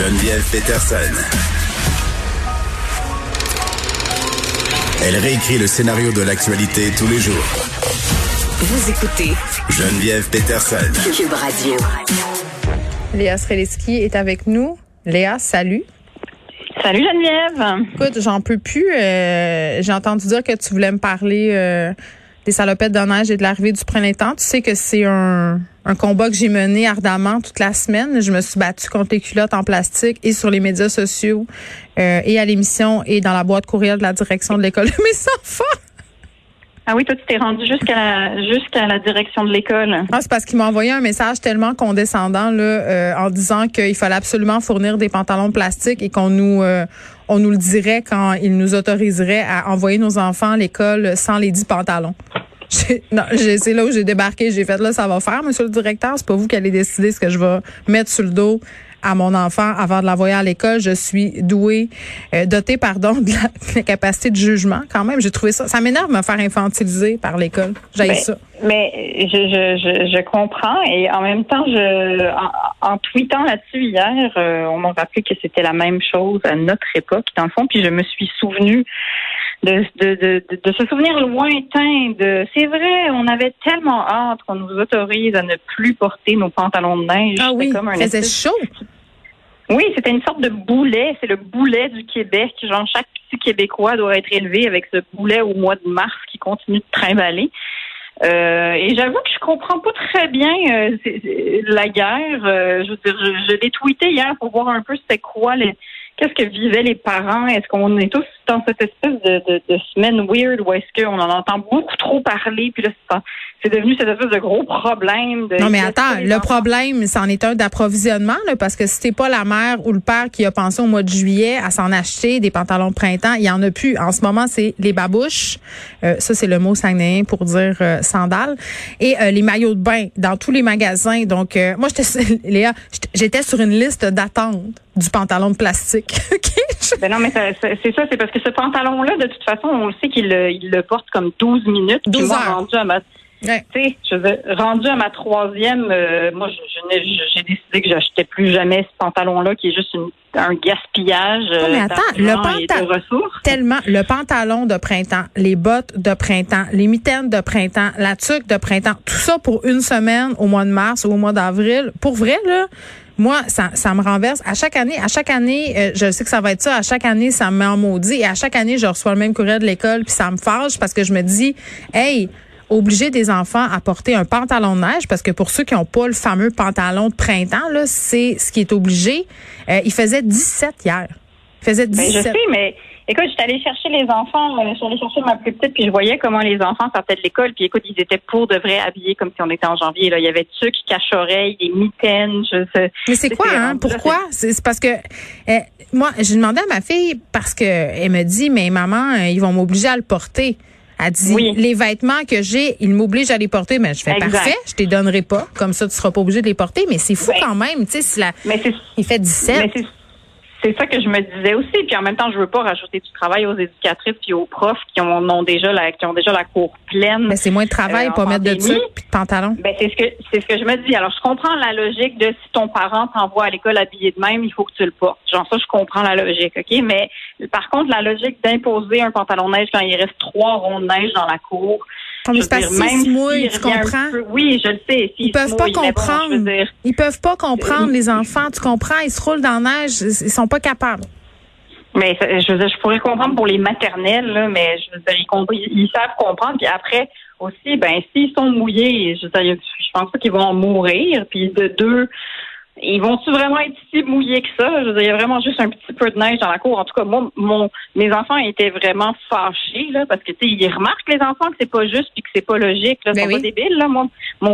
Geneviève Peterson. Elle réécrit le scénario de l'actualité tous les jours. Vous écoutez Geneviève Peterson. Cube Radio. Léa Streliski est avec nous. Léa, salut. Salut Geneviève. Écoute, j'en peux plus. Euh, J'ai entendu dire que tu voulais me parler euh, des salopettes de neige et de l'arrivée du printemps. Tu sais que c'est un, un combat que j'ai mené ardemment toute la semaine. Je me suis battue contre les culottes en plastique et sur les médias sociaux euh, et à l'émission et dans la boîte courriel de la direction de l'école de mes enfants. Ah oui, toi, tu t'es rendu jusqu'à la, jusqu'à la direction de l'école. Ah, c'est parce qu'il m'a envoyé un message tellement condescendant là, euh, en disant qu'il fallait absolument fournir des pantalons de plastique et qu'on nous euh, on nous le dirait quand il nous autoriserait à envoyer nos enfants à l'école sans les dix pantalons. Non, c'est là où j'ai débarqué. J'ai fait là, ça va faire, monsieur le directeur. C'est pas vous qui allez décider ce que je vais mettre sur le dos à mon enfant avant de l'envoyer à l'école. Je suis douée, euh, dotée, pardon, de la, de la capacité de jugement quand même. J'ai trouvé ça. Ça m'énerve de me faire infantiliser par l'école. J'ai Ben, ça. Mais je, je, je, je comprends et en même temps, je, en, en tweetant là-dessus hier, euh, on m'a rappelé que c'était la même chose à notre époque, dans le fond, puis je me suis souvenu de, de, de, de, ce souvenir lointain de c'est vrai, on avait tellement hâte qu'on nous autorise à ne plus porter nos pantalons de neige. Ah C'était oui, comme un faisait espèce- chaud. Oui, c'était une sorte de boulet. C'est le boulet du Québec. Genre, chaque petit Québécois doit être élevé avec ce boulet au mois de mars qui continue de trimballer. Euh, et j'avoue que je comprends pas très bien euh, la guerre. Euh, je veux dire, je, je l'ai tweeté hier pour voir un peu c'était quoi les qu'est-ce que vivaient les parents? Est-ce qu'on est tous dans cette espèce de, de, de semaine weird ou est-ce qu'on en entend beaucoup trop parler puis là c'est devenu cette espèce de gros problème. De, Non, mais attends, le enfants- problème, c'en est un d'approvisionnement, parce que si t'es pas la mère ou le père qui a pensé au mois de juillet à s'en acheter des pantalons de printemps, il y en a plus. En ce moment, c'est les babouches. Euh, ça, c'est le mot saguenéen pour dire euh, sandales. Et euh, les maillots de bain dans tous les magasins. Donc, euh, moi, j'étais, Léa, j'étais sur une liste d'attente du pantalon de plastique. Ben non, mais c'est ça, c'est parce que ce pantalon-là, de toute façon, on le sait qu'il le, il le porte comme 12 minutes. Puis 12 moi, heures. rendu à ma, Ouais. tu sais, je veux dire, rendu à ma troisième, euh, moi, je je- j'ai décidé que j'achetais plus jamais ce pantalon-là, qui est juste une- un gaspillage Non, mais euh, attends, le d'argent et de panta- ressources. tellement le pantalon de printemps, les bottes de printemps, les mitaines de printemps, la tuque de printemps, tout ça pour une semaine au mois de mars ou au mois d'avril. Pour vrai là, moi ça, ça me renverse à chaque année, à chaque année, euh, je sais que ça va être ça, à chaque année ça me met en maudit et à chaque année je reçois le même courriel de l'école puis ça me fâche parce que je me dis hey obliger des enfants à porter un pantalon de neige parce que pour ceux qui n'ont pas le fameux pantalon de printemps là, c'est ce qui est obligé. Euh, il faisait 17 hier. Il faisait Ben, 17. je sais, mais écoute, j'étais allée chercher les enfants, euh, je suis allée chercher ma plus petite, puis je voyais comment les enfants sortaient de l'école, puis écoute, ils étaient pour de vrai habillés comme si on était en janvier. Là. Il y avait tucs, cache-oreilles, des mitaines, je sais. Mais c'est quoi, hein? Pourquoi? C'est parce que euh, moi, j'ai demandé à ma fille parce que elle me dit, mais maman, euh, ils vont m'obliger à le porter. Elle dit, Oui. les vêtements que j'ai, ils m'obligent à les porter. Mais je fais Exact. parfait, je te les donnerai pas. Comme ça, tu seras pas obligé de les porter. Mais c'est fou Ben, quand même, tu sais, si la, Mais il fait 17. Mais c'est ça que je me disais aussi. Puis en même temps, je veux pas rajouter du travail aux éducatrices puis aux profs qui ont, ont déjà la qui ont déjà la cour pleine. Mais c'est moins de travail, Euh, pas mettre de tuque puis de pantalon. Ben c'est ce que c'est ce que je me dis. Alors je comprends la logique de si ton parent t'envoie à l'école habillé de même, il faut que tu le portes. Genre ça, je comprends la logique, ok? Mais par contre, la logique d'imposer un pantalon neige quand il reste trois ronds de neige dans la cour. S'ils même se mouillent, s'il tu revient un comprends? peu- oui, je le sais. Ils peuvent pas mouille, mais bon, comprendre. je veux dire, Ils peuvent pas comprendre, les enfants. Tu comprends? Ils se roulent dans la neige. Ils sont pas capables. Mais je veux dire, je pourrais comprendre pour les maternelles, là, mais je veux dire, ils, comp- ils- ils savent comprendre. Puis après aussi, ben s'ils sont mouillés, je veux dire, je pense pas qu'ils vont mourir. Puis de deux, ils vont-tu vraiment être si mouillés que ça? Je veux dire, il y a vraiment juste un petit peu de neige dans la cour. En tout cas, moi, mon, mes enfants étaient vraiment fâchés, là, parce que, tu sais, ils remarquent, les enfants, que c'est pas juste puis que c'est pas logique, là. Ils Ben sont oui. pas débiles, là. Mon,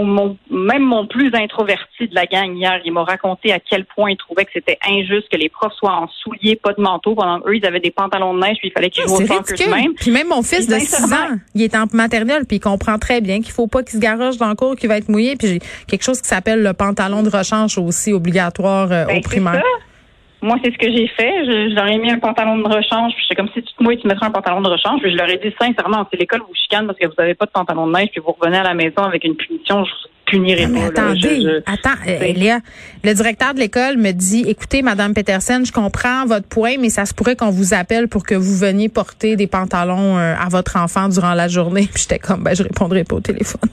mon, même mon plus introverti de la gang hier, il m'a raconté à quel point il trouvait que c'était injuste que les profs soient en souliers, pas de manteau, pendant que eux, ils avaient des pantalons de neige puis il fallait qu'ils jouent au de même. Puis même mon fils de 6 sincèrement- ans, il est en maternelle, puis il comprend très bien qu'il faut pas qu'il se garoche dans le cours, qu'il va être mouillé. Puis j'ai quelque chose qui s'appelle le pantalon de rechange aussi obligatoire euh, Ben, au c'est primaire. ça. Moi, c'est ce que j'ai fait. Je, je leur ai mis un pantalon de rechange. Puis j'étais comme si tu te mouilles, tu mettrais un pantalon de rechange. Puis je leur ai dit sincèrement, c'est l'école vous chicane parce que vous n'avez pas de pantalon de neige, puis vous revenez à la maison avec une punition, je vous punirai Ah, mais pas. là. attendez, Je- je- attends, euh, c'est- Léa, le directeur de l'école me dit, écoutez, Madame Petersen, je comprends votre point, mais ça se pourrait qu'on vous appelle pour que vous veniez porter des pantalons euh, à votre enfant durant la journée. Puis j'étais comme, ben, je répondrai pas au téléphone.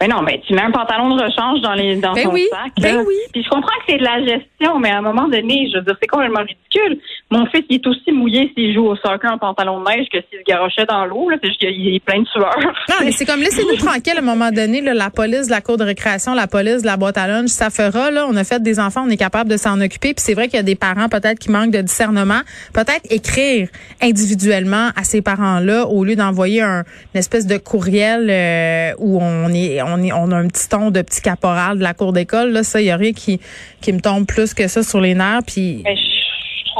Ben non, mais tu mets un pantalon de rechange dans les dans Ben ton oui, sac. ben là. oui. Puis je comprends que c'est de la gestion, mais à un moment donné, je veux dire, c'est complètement ridicule. Mon fils, il est aussi mouillé s'il joue au soccer en pantalon de neige que s'il se garochait dans l'eau. là. C'est juste qu'il est plein de sueur. Non, mais c'est comme laissez-nous tranquille à un moment donné, là, la police de la cour de récréation, la police de la boîte à lunch, ça fera, là, on a fait des enfants, on est capable de s'en occuper. Puis c'est vrai qu'il y a des parents peut-être qui manquent de discernement. Peut-être écrire individuellement à ces parents-là au lieu d'envoyer un, une espèce de courriel euh, où on est, on est, on a un petit ton de petit caporal de la cour d'école. Là, ça, y a rien qui, qui me tombe plus que ça sur les nerfs. Puis je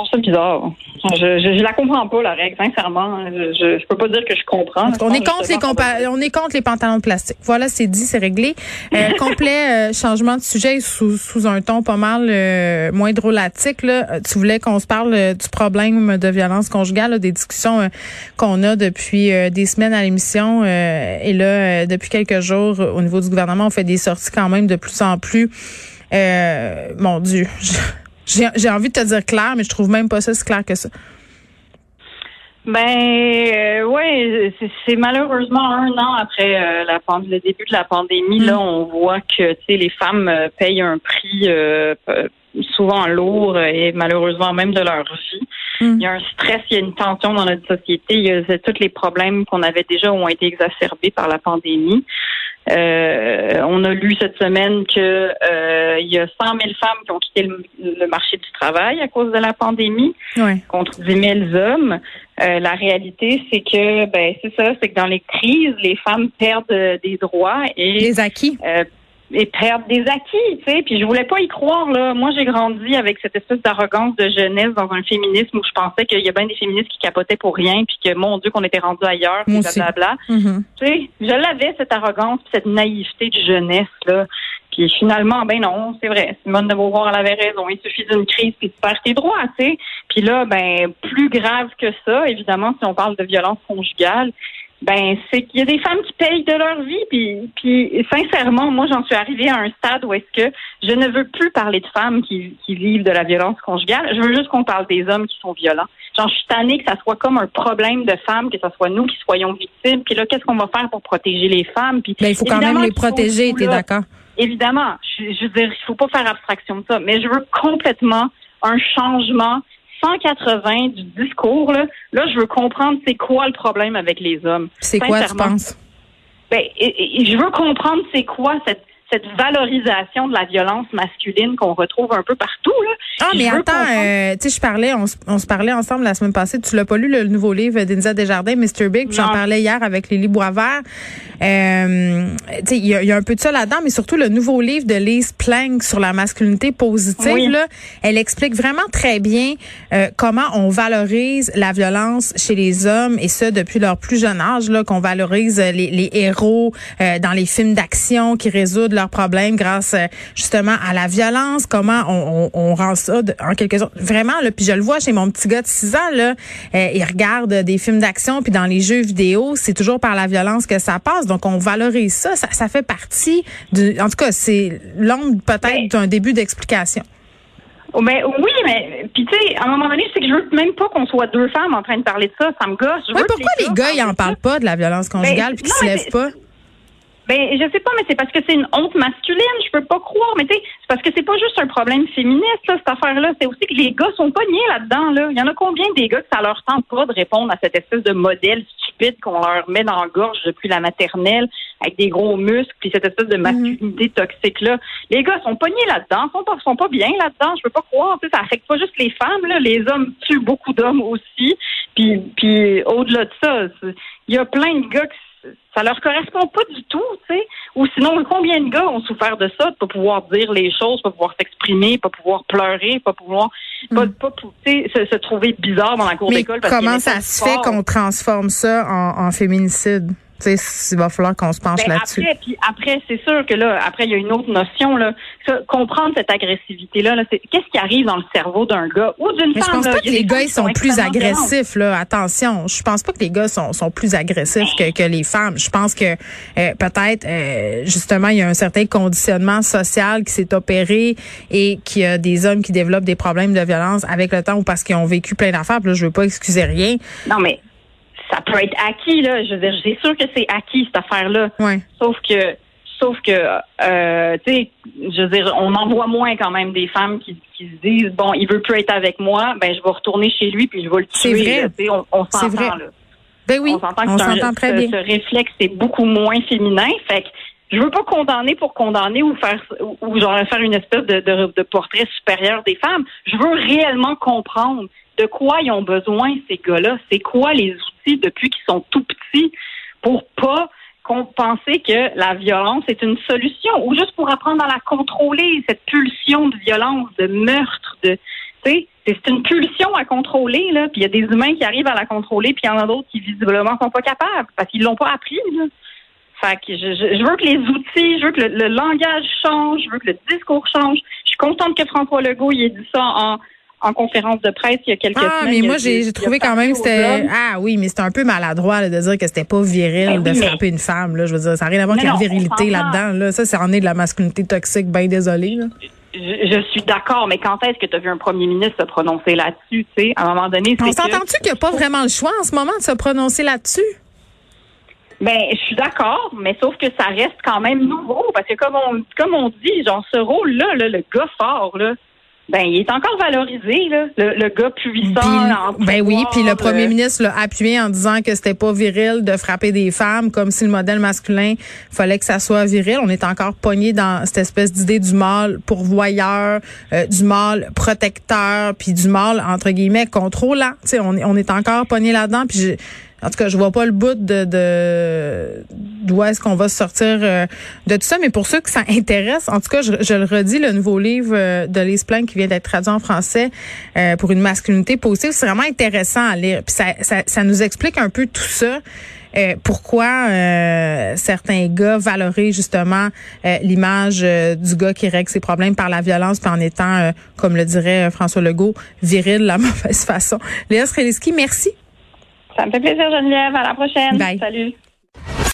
trouve ça bizarre. Je, je, je la comprends pas, la règle, sincèrement. Je, je, peux pas dire que je comprends. On est contre les compa- on est contre les pantalons de plastique. Voilà, c'est dit, c'est réglé. Euh, complet euh, changement de sujet sous, sous un ton pas mal euh, moins drôlatique. Là. Euh, Tu voulais qu'on se parle euh, du problème de violence conjugale, là, des discussions euh, qu'on a depuis euh, des semaines à l'émission. euh, et là, euh, depuis quelques jours, au niveau du gouvernement, on fait des sorties quand même de plus en plus. Euh, mon Dieu, j'ai j'ai envie de te dire clair, mais je trouve même pas ça si clair que ça. Ben euh, ouais, c'est- malheureusement un an après euh, la le début de la pandémie. Mm. Là, on voit que les femmes euh, payent un prix euh, souvent lourd et malheureusement même de leur vie. Mm. Il y a un stress, il y a une tension dans notre société. Il y a c'est tous les problèmes qu'on avait déjà ont été exacerbés par la pandémie. Euh, on a lu cette semaine que euh, il y a 100 000 femmes qui ont quitté le, le marché du travail à cause de la pandémie Ouais. contre 10 000 hommes. Euh, la réalité, c'est que, ben, c'est ça, c'est que dans les crises, les femmes perdent euh, des droits et, Les acquis. Et perdent des acquis, tu sais. Puis je voulais pas y croire, là. Moi, j'ai grandi avec cette espèce d'arrogance de jeunesse dans un féminisme où je pensais qu'il y a bien des féministes qui capotaient pour rien, puis que, mon Dieu, qu'on était rendu ailleurs, puis blablabla. Mhm. Tu sais, je l'avais, cette arrogance, puis cette naïveté de jeunesse, là. Puis finalement, ben non, c'est vrai. Simone de Beauvoir, elle avait raison. Il suffit d'une crise, puis tu perds tes droits, tu sais. Puis là, ben, plus grave que ça, évidemment, si on parle de violence conjugale, ben, c'est qu'il y a des femmes qui payent de leur vie. Puis, puis sincèrement, moi, j'en suis arrivée à un stade où est-ce que je ne veux plus parler de femmes qui, qui vivent de la violence conjugale. Je veux juste qu'on parle des hommes qui sont violents. Genre, je suis tannée que ça soit comme un problème de femmes, que ce soit nous qui soyons victimes. Puis là, qu'est-ce qu'on va faire pour protéger les femmes? Puis Ben, il faut quand même les protéger, t'es d'accord? Évidemment, je, je veux dire, il faut pas faire abstraction de ça, mais je veux complètement un changement 180 du discours. Là, là je veux comprendre c'est quoi le problème avec les hommes. C'est quoi, tu penses? Ben, et- et je veux comprendre c'est quoi cette cette valorisation de la violence masculine qu'on retrouve un peu partout. Là. Ah, mais attends, euh, tu sais, je parlais, on, se- on se parlait ensemble la semaine passée. Tu l'as pas lu, le, nouveau livre d'Inza Desjardins, Mr. Big, j'en parlais hier avec Lily Boisvert. Euh, tu sais, il y, y a un peu de ça là-dedans, mais surtout le nouveau livre de Lise Plank sur la masculinité positive, Oui. là, elle explique vraiment très bien euh, comment on valorise la violence chez les hommes, et ça depuis leur plus jeune âge, là, qu'on valorise les, les héros euh, dans les films d'action qui résoudent leurs problèmes grâce euh, justement à la violence, comment on, on, on rend ça de- en quelque sorte vraiment là, puis je le vois chez mon petit gars de 6 ans là, euh, il regarde des films d'action puis dans les jeux vidéo, c'est toujours par la violence que ça passe. Donc on valorise ça, ça, ça fait partie du en tout cas, c'est l'ombre peut-être d'un début d'explication. Oh, ben, oui, mais puis tu sais, à un moment donné, c'est que je veux même pas qu'on soit deux femmes en train de parler de ça. Ça me gosse. Je Ouais, veux que pourquoi les gars ils en parlent pas de la violence conjugale Ben, puis qu'ils se lèvent pas? Ben, je sais pas, mais c'est parce que c'est une honte masculine, je peux pas croire. Mais tu sais, c'est parce que c'est pas juste un problème féministe, là, cette affaire-là. C'est aussi que les gars sont pas niais là-dedans, là. Il y en a combien des gars que ça leur tente pas de répondre à cette espèce de modèle stupide qu'on leur met dans la gorge depuis la maternelle avec des gros muscles puis cette espèce de Mhm. masculinité toxique là. Les gars sont pognés là-dedans, sont pas sont pas bien là-dedans. Je peux pas croire. Tu sais, ça affecte pas juste les femmes là. Les hommes tuent beaucoup d'hommes aussi. Puis puis au-delà de ça, il y a plein de gars qui ça leur correspond pas du tout, tu sais. Ou sinon, combien de gars ont souffert de ça, de pas pouvoir dire les choses, pas pouvoir s'exprimer, pas pouvoir pleurer, pas pouvoir, pas, pas sais, se, se trouver bizarre dans la cour Mm. D'école. comment ça se pas fait qu'on transforme ça en, en féminicide? Tu sais, il va falloir qu'on se penche Ben, là-dessus. Après, puis après, c'est sûr que là, après, il y a une autre notion là. Ça, comprendre cette agressivité-là, là, c'est qu'est-ce qui arrive dans le cerveau d'un gars? Ou d'une Mais je femme. pense là? pas que les gars ils sont plus agressifs là. Attention, je pense pas que les gars sont, sont plus agressifs que, que les femmes. Je pense que euh, peut-être euh, justement il y a un certain conditionnement social qui s'est opéré et qu'il y a des hommes qui développent des problèmes de violence avec le temps ou parce qu'ils ont vécu plein d'affaires. Là, je veux pas excuser rien. Non, mais ça peut être acquis, là. Je veux dire, c'est sûr que c'est acquis, cette affaire-là. Ouais. Sauf que, sauf que, euh, tu sais, je veux dire, on en voit moins quand même des femmes qui, qui se disent, bon, il veut plus être avec moi, ben je vais retourner chez lui puis je vais le C'est tuer. vrai. là. On, on C'est vrai. s'entend, là. Ben oui, on s'entend que on c'est un- s'entend très ce, bien. ce réflexe est beaucoup moins féminin. Fait que je veux pas condamner pour condamner ou faire ou, ou genre faire une espèce de, de, de portrait supérieur des femmes. Je veux réellement comprendre de quoi ils ont besoin ces gars-là? C'est quoi les outils depuis qu'ils sont tout petits pour pas qu'on penser que la violence est une solution ou juste pour apprendre à la contrôler cette pulsion de violence, de meurtre, de c'est une pulsion à contrôler, là. Puis il y a des humains qui arrivent à la contrôler, puis il y en a d'autres qui visiblement sont pas capables parce qu'ils l'ont pas appris. Là. Fait que je, veux que les outils, je veux que le, langage change, je veux que le discours change. Je suis contente que François Legault ait dit ça en, en conférence de presse il y a quelques Ah, semaines. mais moi, j'ai trouvé quand même que c'était. Ah oui, mais c'était un peu maladroit là, de dire que c'était pas viril Ben de oui, mais- frapper une femme. Là. Je veux dire, ça n'a rien à voir avec la virilité là-dedans. Là. Ça, c'est en est de la masculinité toxique, bien désolé. Là. Je, je suis d'accord, mais quand est-ce que tu as vu un premier ministre se prononcer là-dessus, tu sais? À un moment donné, On s'entend-tu qu'il n'y a pas vraiment le choix en ce moment de se prononcer là-dessus? Ben, je suis d'accord, mais sauf que ça reste quand même nouveau, parce que comme on comme on dit, genre ce rôle-là, là, le gars fort, là, ben il est encore valorisé, là, le, le gars puissant. en ben oui, puis le euh, premier ministre l'a appuyé en disant que c'était pas viril de frapper des femmes, comme si le modèle masculin fallait que ça soit viril. On est encore pogné dans cette espèce d'idée du mâle pourvoyeur, euh, du mâle protecteur, puis du mâle entre guillemets contrôlant. Tu sais, on est on est encore pogné là-dedans. Puis en tout cas, je vois pas le bout de de d'où est-ce qu'on va sortir euh, de tout ça. Mais pour ceux que ça intéresse, en tout cas, je, je le redis, le nouveau livre euh, de Lise Plank qui vient d'être traduit en français euh, pour une masculinité positive, c'est vraiment intéressant à lire. Puis ça, ça, ça nous explique un peu tout ça. Euh, pourquoi euh, certains gars valorisent justement euh, l'image euh, du gars qui règle ses problèmes par la violence puis en étant, comme le dirait François Legault, viril de la mauvaise façon. Léa Streliski, merci. Ça me fait plaisir, Geneviève. À la prochaine. Bye. Salut.